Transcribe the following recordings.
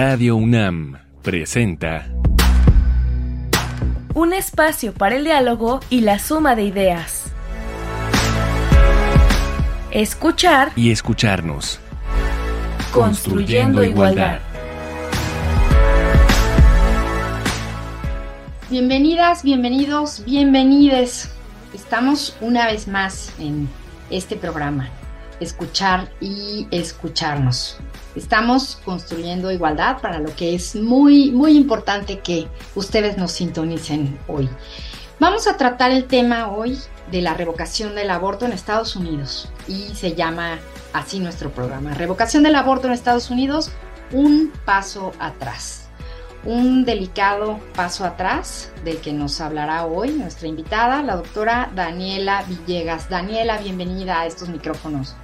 Radio UNAM presenta Un espacio para el diálogo y la suma de ideas. Escuchar y escucharnos. Construyendo igualdad. Bienvenidas, bienvenidos, bienvenides. Estamos una vez más en este programa, escuchar y escucharnos. Estamos construyendo igualdad para lo que es muy, muy importante que ustedes nos sintonicen hoy. Vamos a tratar el tema hoy de la revocación del aborto en Estados Unidos y se llama así nuestro programa, Revocación del aborto en Estados Unidos, un paso atrás. Un delicado paso atrás del que nos hablará hoy nuestra invitada, la doctora Daniela Villegas. Daniela, bienvenida a estos micrófonos.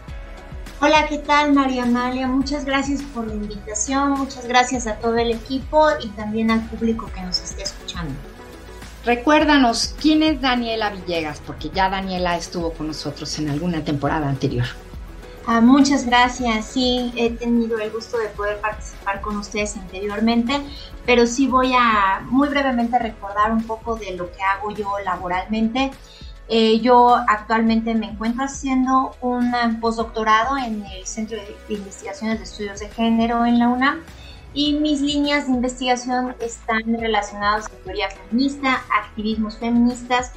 Hola, ¿qué tal María Amalia? Muchas gracias por la invitación, muchas gracias a todo el equipo y también al público que nos esté escuchando. Recuérdanos, ¿quién es Daniela Villegas? Porque ya Daniela estuvo con nosotros en alguna temporada anterior. Ah, muchas gracias, sí, he tenido el gusto de poder participar con ustedes anteriormente, pero sí voy a muy brevemente recordar un poco de lo que hago yo laboralmente. Eh, yo actualmente me encuentro haciendo un postdoctorado en el Centro de Investigaciones de Estudios de Género en la UNAM y mis líneas de investigación están relacionadas con teoría feminista, activismos feministas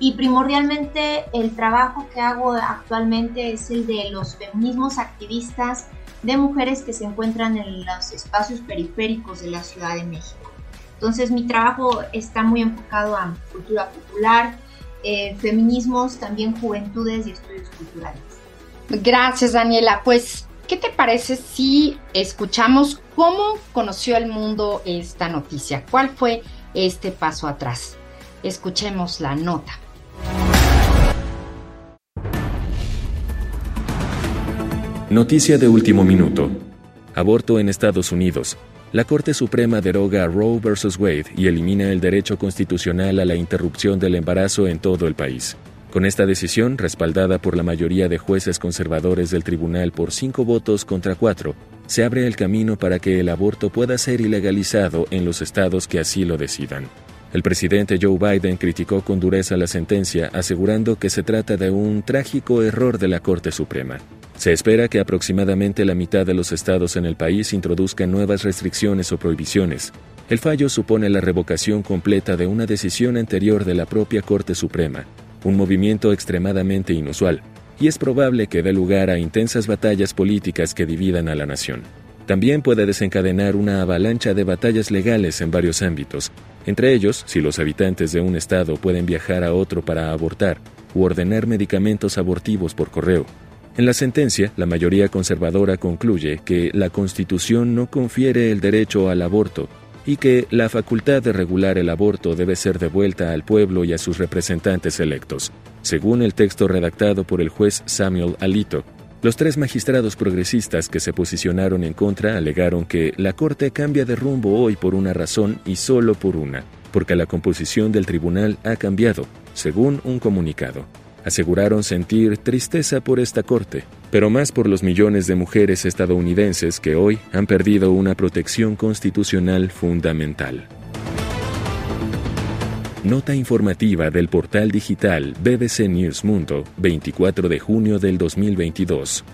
y primordialmente el trabajo que hago actualmente es el de los feminismos activistas de mujeres que se encuentran en los espacios periféricos de la Ciudad de México. Entonces mi trabajo está muy enfocado a cultura popular, eh, feminismos, también juventudes y estudios culturales. Gracias, Daniela. Pues, ¿qué te parece si escuchamos cómo conoció el mundo esta noticia? ¿Cuál fue este paso atrás? Escuchemos la nota. Noticia de último minuto. Aborto en Estados Unidos. La Corte Suprema deroga Roe vs. Wade y elimina el derecho constitucional a la interrupción del embarazo en todo el país. Con esta decisión, respaldada por la mayoría de jueces conservadores del tribunal por cinco votos contra cuatro, se abre el camino para que el aborto pueda ser ilegalizado en los estados que así lo decidan. El presidente Joe Biden criticó con dureza la sentencia, asegurando que se trata de un trágico error de la Corte Suprema. Se espera que aproximadamente la mitad de los estados en el país introduzcan nuevas restricciones o prohibiciones. El fallo supone la revocación completa de una decisión anterior de la propia Corte Suprema, un movimiento extremadamente inusual, y es probable que dé lugar a intensas batallas políticas que dividan a la nación. También puede desencadenar una avalancha de batallas legales en varios ámbitos, entre ellos si los habitantes de un estado pueden viajar a otro para abortar u ordenar medicamentos abortivos por correo. En la sentencia, la mayoría conservadora concluye que la Constitución no confiere el derecho al aborto y que la facultad de regular el aborto debe ser devuelta al pueblo y a sus representantes electos, según el texto redactado por el juez Samuel Alito. Los tres magistrados progresistas que se posicionaron en contra alegaron que la Corte cambia de rumbo hoy por una razón y solo por una, porque la composición del tribunal ha cambiado, según un comunicado aseguraron sentir tristeza por esta corte, pero más por los millones de mujeres estadounidenses que hoy han perdido una protección constitucional fundamental. Nota informativa del portal digital BBC News Mundo, 24 de junio del 2022.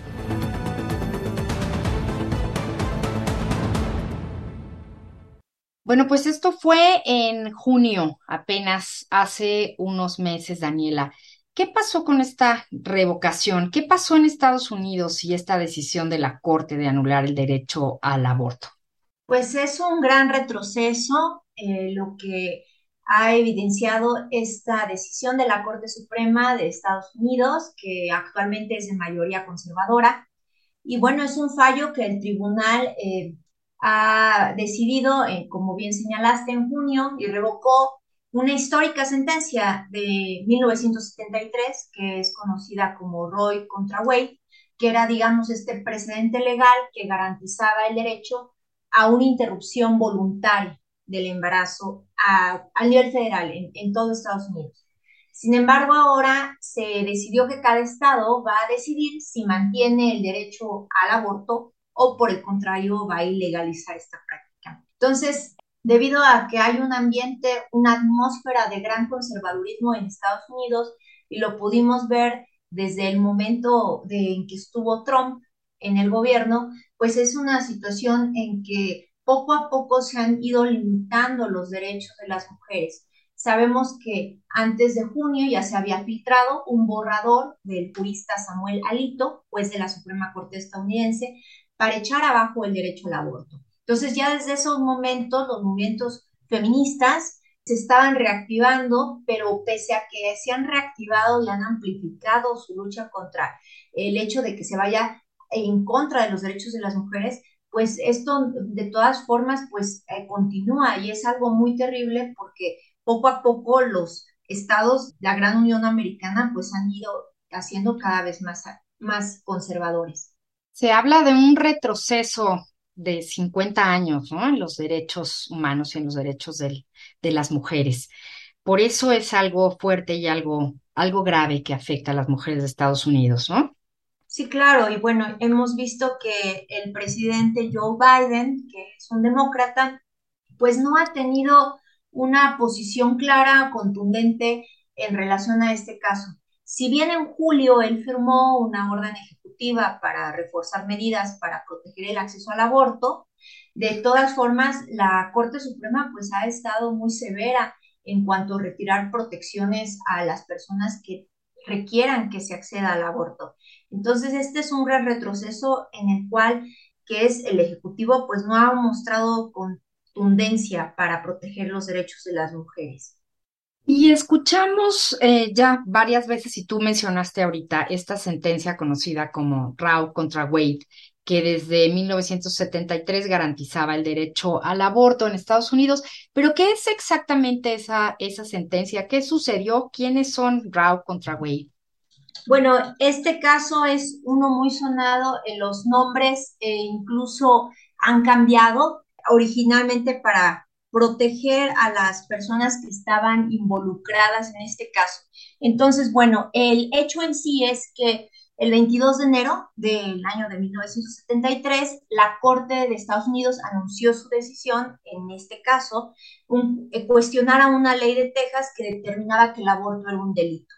Bueno, pues esto fue en junio, apenas hace unos meses, Daniela. ¿Qué pasó con esta revocación? ¿Qué pasó en Estados Unidos y esta decisión de la Corte de anular el derecho al aborto? Pues es un gran retroceso eh, lo que ha evidenciado esta decisión de la Corte Suprema de Estados Unidos, que actualmente es de mayoría conservadora. Y bueno, es un fallo que el tribunal eh, ha decidido, eh, como bien señalaste, en junio y revocó una histórica sentencia de 1973 que es conocida como Roy contra Wade, que era, digamos, este precedente legal que garantizaba el derecho a una interrupción voluntaria del embarazo a, nivel federal en, en todo Estados Unidos. Sin embargo, ahora se decidió que cada estado va a decidir si mantiene el derecho al aborto o por el contrario va a ilegalizar esta práctica. Entonces, debido a que hay un ambiente, una atmósfera de gran conservadurismo en Estados Unidos, y lo pudimos ver desde el momento de, en que estuvo Trump en el gobierno, pues es una situación en que poco a poco se han ido limitando los derechos de las mujeres. Sabemos que antes de junio ya se había filtrado un borrador del jurista Samuel Alito, juez de la Suprema Corte estadounidense, para echar abajo el derecho al aborto. Entonces ya desde esos momentos los movimientos feministas se estaban reactivando, pero pese a que se han reactivado y han amplificado su lucha contra el hecho de que se vaya en contra de los derechos de las mujeres, pues esto de todas formas pues eh, continúa y es algo muy terrible porque poco a poco los estados, la gran Unión Americana, pues han ido haciendo cada vez más, más conservadores. Se habla de un retroceso de 50 años ¿no? en los derechos humanos y en los derechos de las mujeres. Por eso es algo fuerte y algo, algo grave que afecta a las mujeres de Estados Unidos, ¿no? Sí, claro, y bueno, hemos visto que el presidente Joe Biden, que es un demócrata, pues no ha tenido una posición clara, contundente en relación a este caso. Si bien en julio él firmó una orden ejecutiva para reforzar medidas para proteger el acceso al aborto, de todas formas, la Corte Suprema pues ha estado muy severa en cuanto a retirar protecciones a las personas que requieran que se acceda al aborto. Entonces, este es un gran retroceso en el cual, que es el Ejecutivo, pues no ha mostrado contundencia para proteger los derechos de las mujeres. Y escuchamos eh, ya varias veces, y tú mencionaste ahorita, esta sentencia conocida como Rao contra Wade, que desde 1973 garantizaba el derecho al aborto en Estados Unidos. Pero, ¿qué es exactamente esa, esa sentencia? ¿Qué sucedió? ¿Quiénes son Rao contra Wade? Bueno, este caso es uno muy sonado, en los nombres e incluso han cambiado originalmente para proteger a las personas que estaban involucradas en este caso. Entonces, bueno, el hecho en sí es que el 22 de enero del año de 1973, la Corte de Estados Unidos anunció su decisión, en este caso, eh, cuestionar a una ley de Texas que determinaba que el aborto era un delito,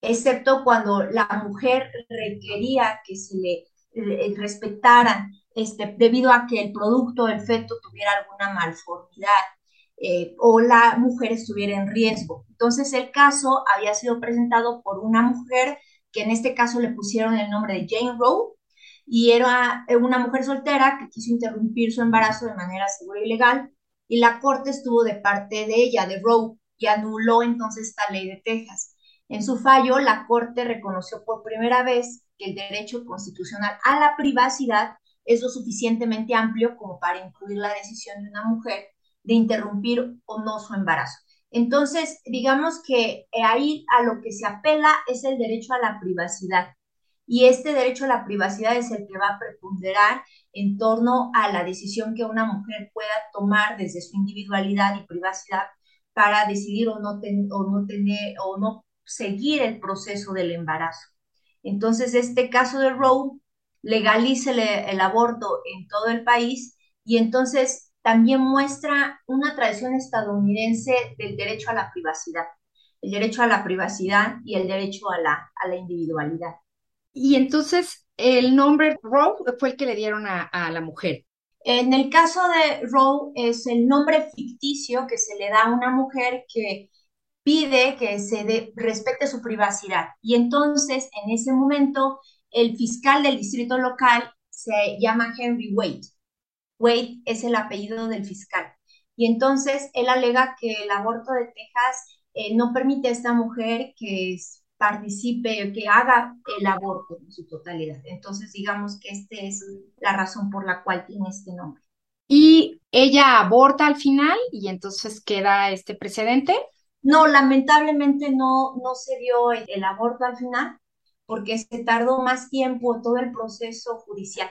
excepto cuando la mujer requería que se le, respetara este, debido a que el producto del feto tuviera alguna malformidad eh, o la mujer estuviera en riesgo. Entonces el caso había sido presentado por una mujer que en este caso le pusieron el nombre de Jane Roe, y era una mujer soltera que quiso interrumpir su embarazo de manera segura y legal, y la corte estuvo de parte de ella, de Roe, y anuló entonces esta ley de Texas. En su fallo, la corte reconoció por primera vez que el derecho constitucional a la privacidad es lo suficientemente amplio como para incluir la decisión de una mujer de interrumpir o no su embarazo. Entonces, digamos que ahí a lo que se apela es el derecho a la privacidad. Y este derecho a la privacidad es el que va a preponderar en torno a la decisión que una mujer pueda tomar desde su individualidad y privacidad para decidir o no, o no tener o no seguir el proceso del embarazo. Entonces, este caso de Roe legaliza el aborto en todo el país y entonces también muestra una tradición estadounidense del derecho a la privacidad, el derecho a la privacidad y el derecho a la, a la individualidad. Y entonces el nombre Roe fue el que le dieron a, a la mujer. En el caso de Roe es el nombre ficticio que se le da a una mujer que pide que se respete su privacidad. Y entonces, en ese momento, el fiscal del distrito local se llama Henry Wade. Wade es el apellido del fiscal. Y entonces él alega que el aborto de Texas eh, no permite a esta mujer que participe, que haga el aborto en su totalidad. Entonces, digamos que esta es la razón por la cual tiene este nombre. ¿Y ella aborta al final y entonces queda este precedente? No, lamentablemente no, no se dio el aborto al final porque se tardó más tiempo todo el proceso judicial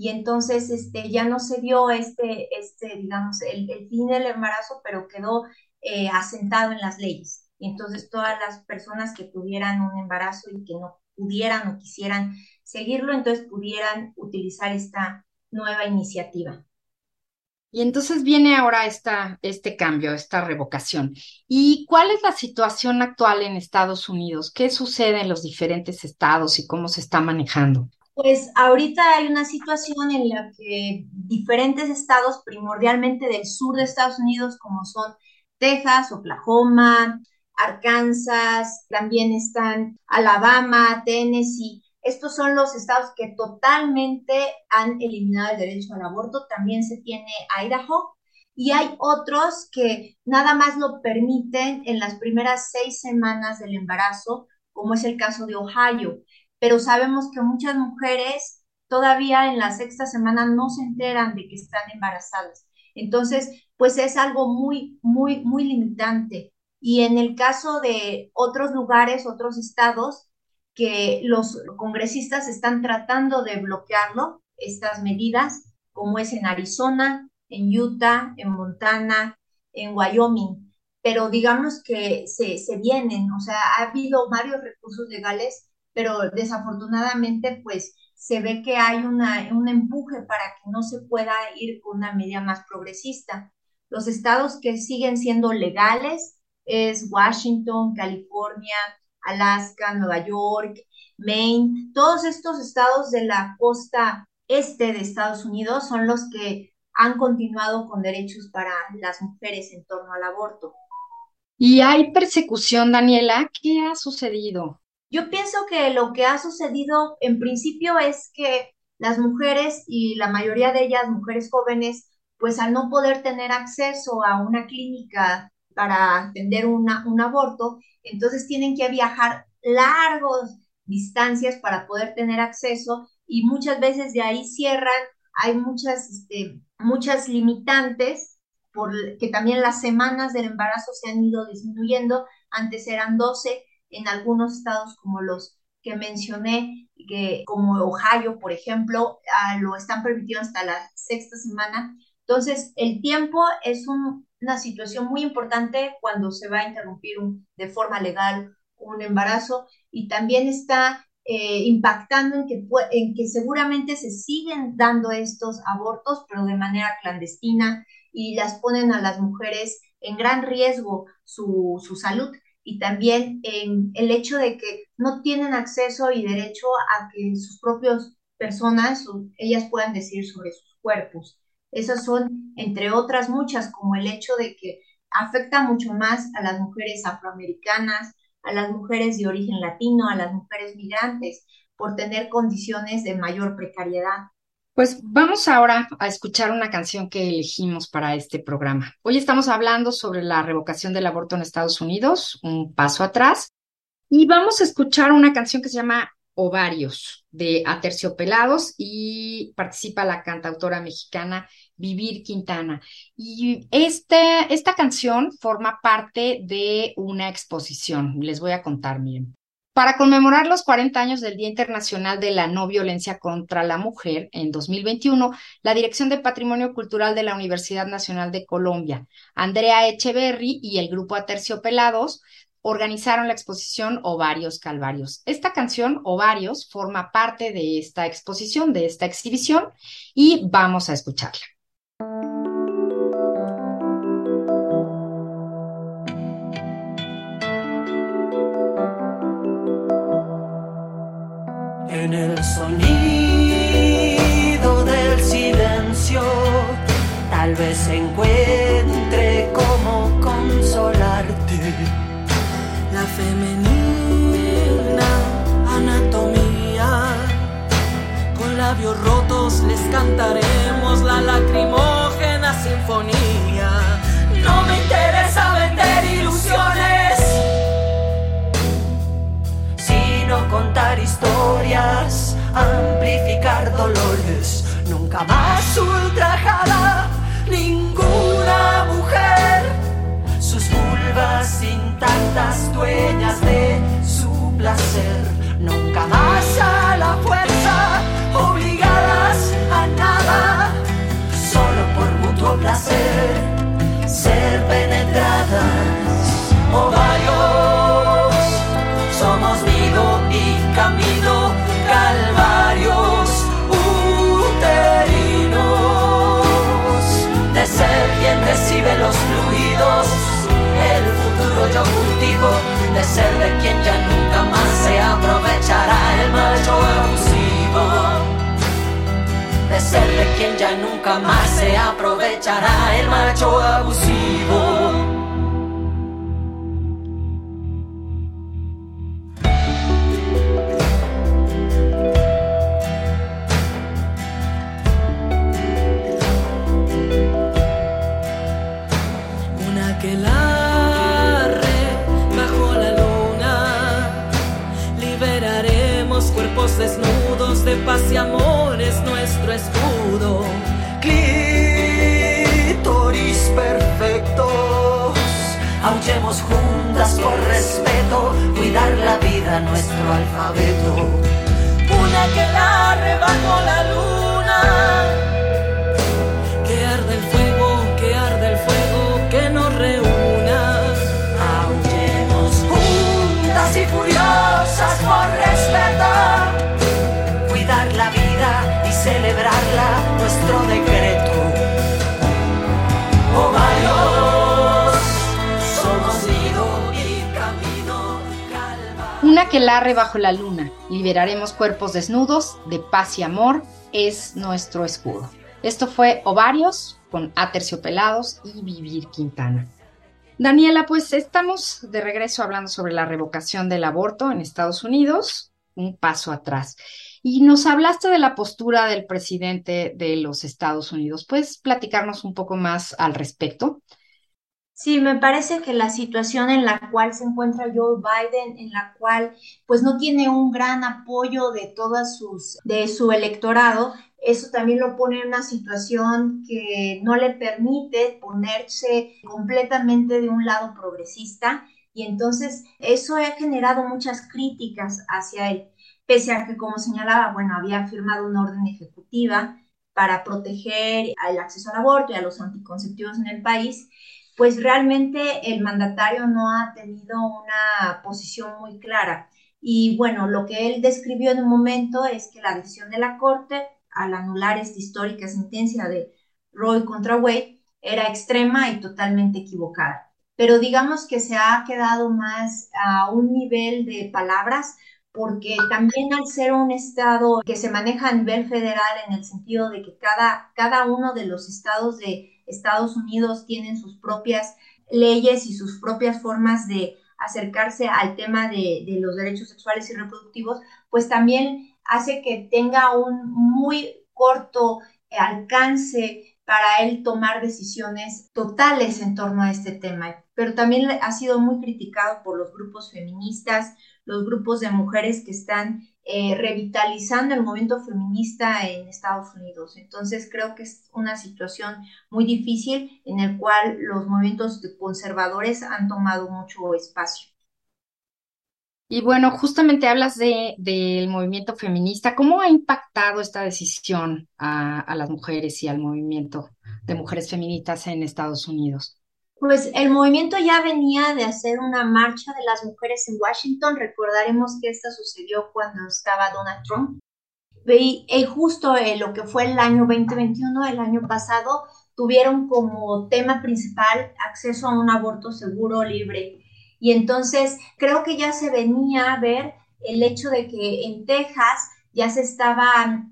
y entonces este, ya no se dio este, este digamos, el, fin del embarazo, pero quedó eh, asentado en las leyes. Y entonces todas las personas que tuvieran un embarazo y que no pudieran o quisieran seguirlo, entonces pudieran utilizar esta nueva iniciativa. Y entonces viene ahora esta, este cambio, esta revocación. ¿Y cuál es la situación actual en Estados Unidos? ¿Qué sucede en los diferentes estados y cómo se está manejando? Pues ahorita hay una situación en la que diferentes estados, primordialmente del sur de Estados Unidos, como son Texas, Oklahoma, Arkansas, también están Alabama, Tennessee, estos son los estados que totalmente han eliminado el derecho al aborto. También se tiene Idaho y hay otros que nada más lo permiten en las primeras seis semanas del embarazo, como es el caso de Ohio. Pero sabemos que muchas mujeres todavía en la sexta semana no se enteran de que están embarazadas. Entonces, pues es algo muy, muy, muy limitante. Y en el caso de otros lugares, otros estados, que los congresistas están tratando de bloquearlo, estas medidas, como es en Arizona, en Utah, en Montana, en Wyoming. Pero digamos que se, se vienen, o sea, ha habido varios recursos legales, pero desafortunadamente pues se ve que hay una, un empuje para que no se pueda ir con una medida más progresista. Los estados que siguen siendo legales es Washington, California, Alaska, Nueva York, Maine, todos estos estados de la costa este de Estados Unidos son los que han continuado con derechos para las mujeres en torno al aborto. ¿Y hay persecución, Daniela? ¿Qué ha sucedido? Yo pienso que lo que ha sucedido en principio es que las mujeres y la mayoría de ellas, mujeres jóvenes, pues al no poder tener acceso a una clínica para atender una, un aborto, entonces tienen que viajar largos distancias para poder tener acceso y muchas veces de ahí cierran, hay muchas, este, muchas limitantes, por que también las semanas del embarazo se han ido disminuyendo, antes eran 12, en algunos estados como los que mencioné, que, como Ohio, por ejemplo, ah, lo están permitiendo hasta la sexta semana. Entonces, el tiempo es una situación muy importante cuando se va a interrumpir de forma legal un embarazo y también está eh, impactando en que, en que seguramente se siguen dando estos abortos, pero de manera clandestina y las ponen a las mujeres en gran riesgo su, su salud y también en el hecho de que no tienen acceso y derecho a que sus propias personas, ellas puedan decir sobre sus cuerpos. Esas son, entre otras muchas, como el hecho de que afecta mucho más a las mujeres afroamericanas, a las mujeres de origen latino, a las mujeres migrantes, por tener condiciones de mayor precariedad. Pues vamos ahora a escuchar una canción que elegimos para este programa. Hoy estamos hablando sobre la revocación del aborto en Estados Unidos, un paso atrás, y vamos a escuchar una canción que se llama Ovarios de Aterciopelados y participa la cantautora mexicana Vivir Quintana. Y este, esta canción forma parte de una exposición. Les voy a contar, miren. Para conmemorar los 40 años del Día Internacional de la No Violencia contra la Mujer, en 2021, la Dirección de Patrimonio Cultural de la Universidad Nacional de Colombia, Andrea Echeverry y el grupo Aterciopelados organizaron la exposición Ovarios Calvarios. Esta canción, Ovarios, forma parte de esta exposición, de esta exhibición, y vamos a escucharla. En el sonido del silencio, tal vez encuentre femenina anatomía, con labios rotos les cantaremos la lacrimógena sinfonía. No me interesa vender ilusiones contar historias, amplificar dolores, nunca más ultrajada ninguna mujer. Sus vulvas intactas, dueñas de su placer, nunca más a la fuerza, el macho abusivo. De ser de quien ya nunca más se aprovechará el macho abusivo. Paz y amor es nuestro escudo. Clítoris perfectos, aullemos juntas por respeto, cuidar la vida nuestro alfabeto. Una que la bajo la luna, calma. Una que larre bajo la luna, liberaremos cuerpos desnudos, de paz y amor, es nuestro escudo. Esto fue Ovarios con Aterciopelados y Vivir Quintana. Daniela, pues estamos de regreso hablando sobre la revocación del aborto en Estados Unidos, un paso atrás. Y nos hablaste de la postura del presidente de los Estados Unidos. ¿Puedes platicarnos un poco más al respecto? Sí, me parece que la situación en la cual se encuentra Joe Biden, en la cual pues no tiene un gran apoyo de todas sus, de su electorado, eso también lo pone en una situación que no le permite ponerse completamente de un lado progresista y entonces eso ha generado muchas críticas hacia él pese a que, como señalaba, bueno, había firmado una orden ejecutiva para proteger el acceso al aborto y a los anticonceptivos en el país, pues realmente el mandatario no ha tenido una posición muy clara. Y bueno, lo que él describió en un momento es que la decisión de la Corte al anular esta histórica sentencia de Roy contra Wade era extrema y totalmente equivocada. Pero digamos que se ha quedado más a un nivel de palabras porque también al ser un estado que se maneja a nivel federal en el sentido de que cada, cada uno de los estados de Estados Unidos tienen sus propias leyes y sus propias formas de acercarse al tema de, de los derechos sexuales y reproductivos, pues también hace que tenga un muy corto alcance para él tomar decisiones totales en torno a este tema. Pero también ha sido muy criticado por los grupos feministas, los grupos de mujeres que están eh, revitalizando el movimiento feminista en Estados Unidos. Entonces creo que es una situación muy difícil en el cual los movimientos conservadores han tomado mucho espacio. Y bueno, justamente hablas de, del movimiento feminista. ¿Cómo ha impactado esta decisión a, a las mujeres y al movimiento de mujeres feministas en Estados Unidos? Pues el movimiento ya venía de hacer una marcha de las mujeres en Washington. Recordaremos que esta sucedió cuando estaba Donald Trump. Y, justo en lo que fue el año 2021, el año pasado, tuvieron como tema principal acceso a un aborto seguro, libre. Y entonces creo que ya se venía a ver el hecho de que en Texas ya se estaban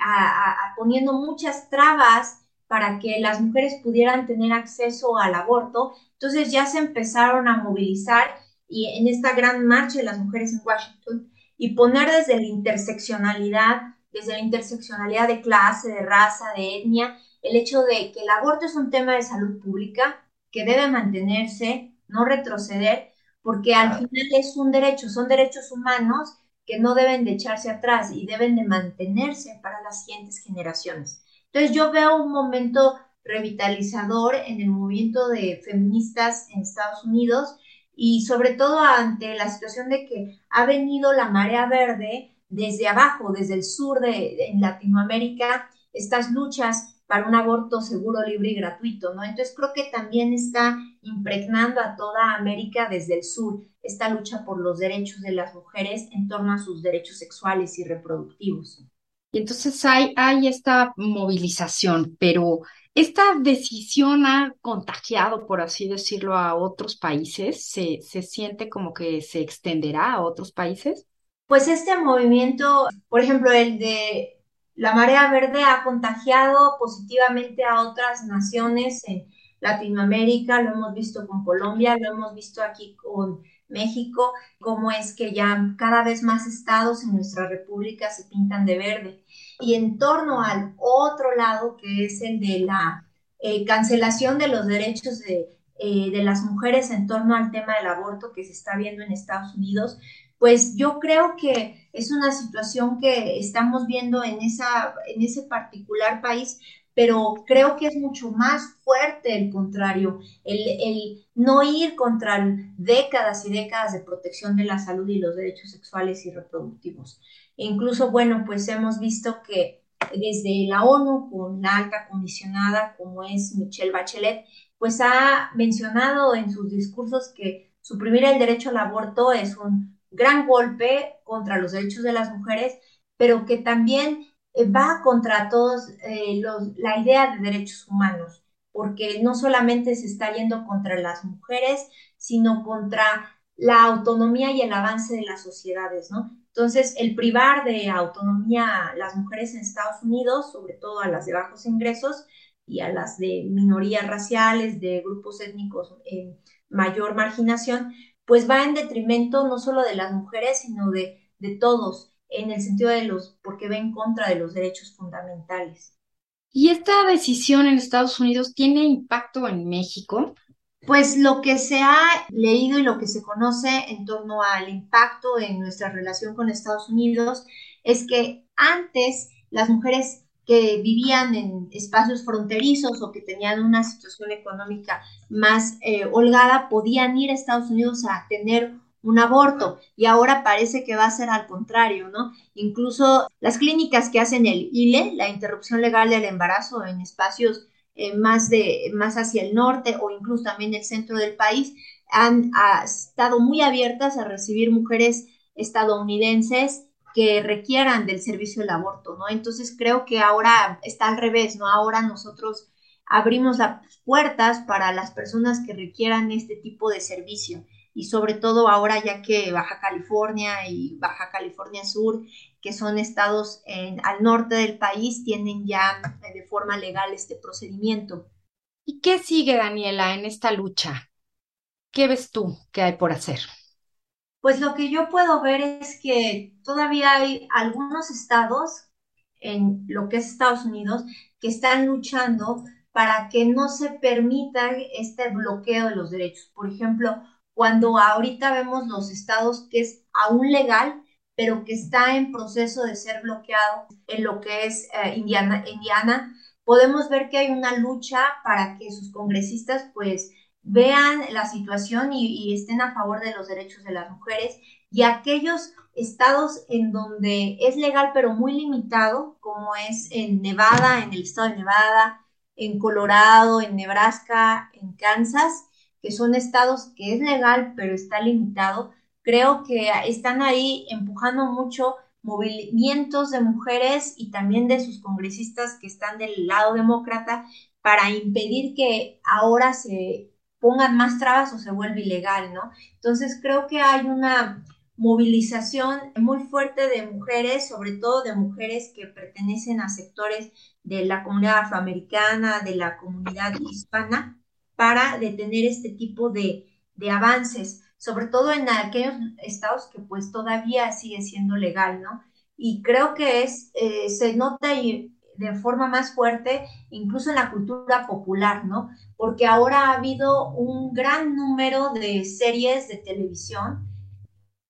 poniendo muchas trabas para que las mujeres pudieran tener acceso al aborto. Entonces ya se empezaron a movilizar y en esta gran marcha de las mujeres en Washington y poner desde la interseccionalidad, desde la interseccionalidad de clase, de raza, de etnia, el hecho de que el aborto es un tema de salud pública que debe mantenerse, no retroceder, porque al final es un derecho, son derechos humanos que no deben de echarse atrás y deben de mantenerse para las siguientes generaciones. Entonces yo veo un momento revitalizador en el movimiento de feministas en Estados Unidos y sobre todo ante la situación de que ha venido la marea verde desde abajo, desde el sur de, Latinoamérica, estas luchas para un aborto seguro, libre y gratuito, ¿no? Entonces creo que también está impregnando a toda América desde el sur esta lucha por los derechos de las mujeres en torno a sus derechos sexuales y reproductivos. Y entonces hay, hay esta movilización, pero esta decisión ha contagiado, por así decirlo, a otros países. ¿Se, se siente como que se extenderá a otros países? Pues este movimiento, por ejemplo, el de la marea verde ha contagiado positivamente a otras naciones en Latinoamérica, lo hemos visto con Colombia, lo hemos visto aquí con México, cómo es que ya cada vez más estados en nuestra república se pintan de verde. Y en torno al otro lado, que es el de la eh, cancelación de los derechos de, eh, de las mujeres en torno al tema del aborto que se está viendo en Estados Unidos, pues yo creo que es una situación que estamos viendo en, esa, en ese particular país, pero creo que es mucho más fuerte el contrario, el, no ir contra décadas y décadas de protección de la salud y los derechos sexuales y reproductivos. E incluso, bueno, pues hemos visto que desde la ONU, con la alta comisionada como es Michelle Bachelet, pues ha mencionado en sus discursos que suprimir el derecho al aborto es un gran golpe contra los derechos de las mujeres, pero que también va contra todos eh, los, la idea de derechos humanos, porque no solamente se está yendo contra las mujeres, sino contra la autonomía y el avance de las sociedades, ¿no? Entonces, el privar de autonomía a las mujeres en Estados Unidos, sobre todo a las de bajos ingresos y a las de minorías raciales, de grupos étnicos en mayor marginación, pues va en detrimento no solo de las mujeres, sino de, de todos en el sentido de los, porque va en contra de los derechos fundamentales. ¿Y esta decisión en Estados Unidos tiene impacto en México? Pues lo que se ha leído y lo que se conoce en torno al impacto en nuestra relación con Estados Unidos es que antes las mujeres que vivían en espacios fronterizos o que tenían una situación económica más eh, holgada podían ir a Estados Unidos a tener un aborto y ahora parece que va a ser al contrario, ¿no? Incluso las clínicas que hacen el ILE, la interrupción legal del embarazo en espacios eh, más, de, más hacia el norte o incluso también el centro del país, han estado muy abiertas a recibir mujeres estadounidenses que requieran del servicio del aborto, ¿no? Entonces creo que ahora está al revés, ¿no? Ahora nosotros abrimos las puertas para las personas que requieran este tipo de servicio y sobre todo ahora ya que Baja California y Baja California Sur, que son estados en, al norte del país, tienen ya eh, de forma legal este procedimiento. ¿Y qué sigue, Daniela, en esta lucha? ¿Qué ves tú que hay por hacer? Pues lo que yo puedo ver es que todavía hay algunos estados en lo que es Estados Unidos que están luchando para que no se permita este bloqueo de los derechos. Por ejemplo, cuando ahorita vemos los estados que es aún legal, pero que está en proceso de ser bloqueado en lo que es eh, Indiana, Indiana, podemos ver que hay una lucha para que sus congresistas pues vean la situación y, y estén a favor de los derechos de las mujeres y aquellos estados en donde es legal pero muy limitado, como es en Nevada, en el estado de Nevada, en Colorado, en Nebraska, en Kansas, que son estados que es legal, pero está limitado, creo que están ahí empujando mucho movimientos de mujeres y también de sus congresistas que están del lado demócrata para impedir que ahora se pongan más trabas o se vuelva ilegal, ¿no? Entonces creo que hay una movilización muy fuerte de mujeres, sobre todo de mujeres que pertenecen a sectores de la comunidad afroamericana, de la comunidad hispana, para detener este tipo de, avances, sobre todo en aquellos estados que pues todavía sigue siendo legal, ¿no? Y creo que es, eh, se nota de forma más fuerte incluso en la cultura popular, ¿no? Porque ahora ha habido un gran número de series de televisión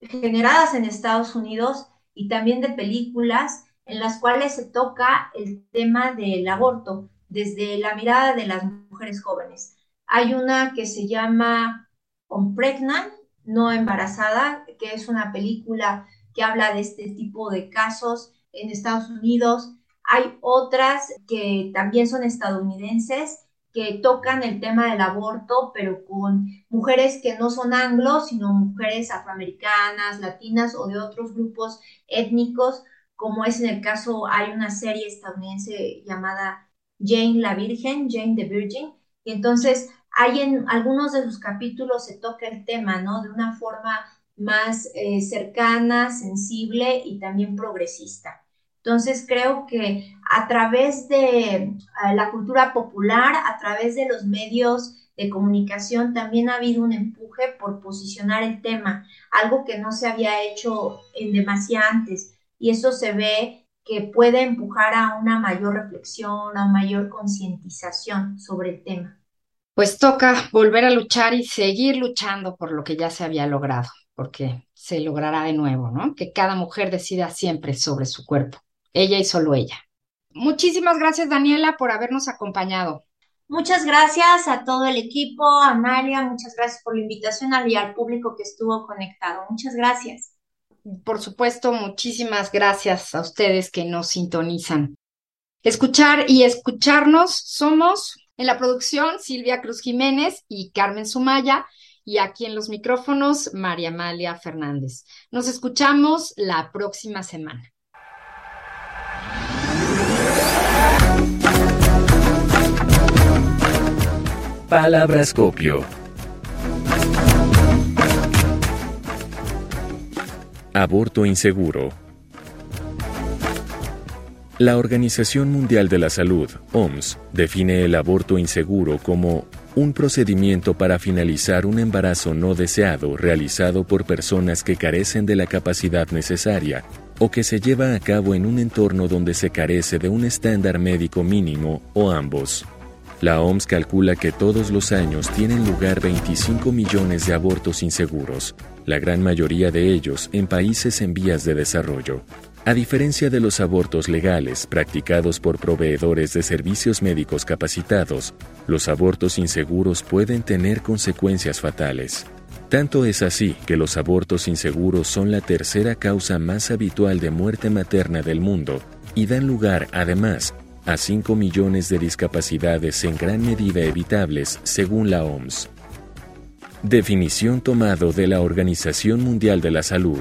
generadas en Estados Unidos y también de películas en las cuales se toca el tema del aborto desde la mirada de las mujeres jóvenes. Hay una que se llama On Pregnant, no embarazada, que es una película que habla de este tipo de casos en Estados Unidos. Hay otras que también son estadounidenses que tocan el tema del aborto, pero con mujeres que no son anglos, sino mujeres afroamericanas, latinas o de otros grupos étnicos, como es en el caso, hay una serie estadounidense llamada Jane la Virgen, Jane the Virgin, y entonces hay en algunos de sus capítulos se toca el tema, ¿no? De una forma más eh, cercana, sensible y también progresista. Entonces creo que a través de eh, la cultura popular, a través de los medios de comunicación, también ha habido un empuje por posicionar el tema, algo que no se había hecho en demasía antes. Y eso se ve que puede empujar a una mayor reflexión, a mayor concientización sobre el tema. Pues toca volver a luchar y seguir luchando por lo que ya se había logrado, porque se logrará de nuevo, ¿no? Que cada mujer decida siempre sobre su cuerpo ella y solo ella. Muchísimas gracias, Daniela, por habernos acompañado. Muchas gracias a todo el equipo, a María, muchas gracias por la invitación y al público que estuvo conectado. Muchas gracias. Por supuesto, muchísimas gracias a ustedes que nos sintonizan. Escuchar y escucharnos somos en la producción Silvia Cruz Jiménez y Carmen Sumaya y aquí en los micrófonos María Amalia Fernández. Nos escuchamos la próxima semana. Palabrascopio. Aborto inseguro. La Organización Mundial de la Salud, OMS, define el aborto inseguro como un procedimiento para finalizar un embarazo no deseado realizado por personas que carecen de la capacidad necesaria o que se lleva a cabo en un entorno donde se carece de un estándar médico mínimo o ambos. La OMS calcula que todos los años tienen lugar 25 millones de abortos inseguros, la gran mayoría de ellos en países en vías de desarrollo. A diferencia de los abortos legales practicados por proveedores de servicios médicos capacitados, los abortos inseguros pueden tener consecuencias fatales. Tanto es así que los abortos inseguros son la tercera causa más habitual de muerte materna del mundo y dan lugar, además, a 5 millones de discapacidades en gran medida evitables, según la OMS. Definición tomado de la Organización Mundial de la Salud.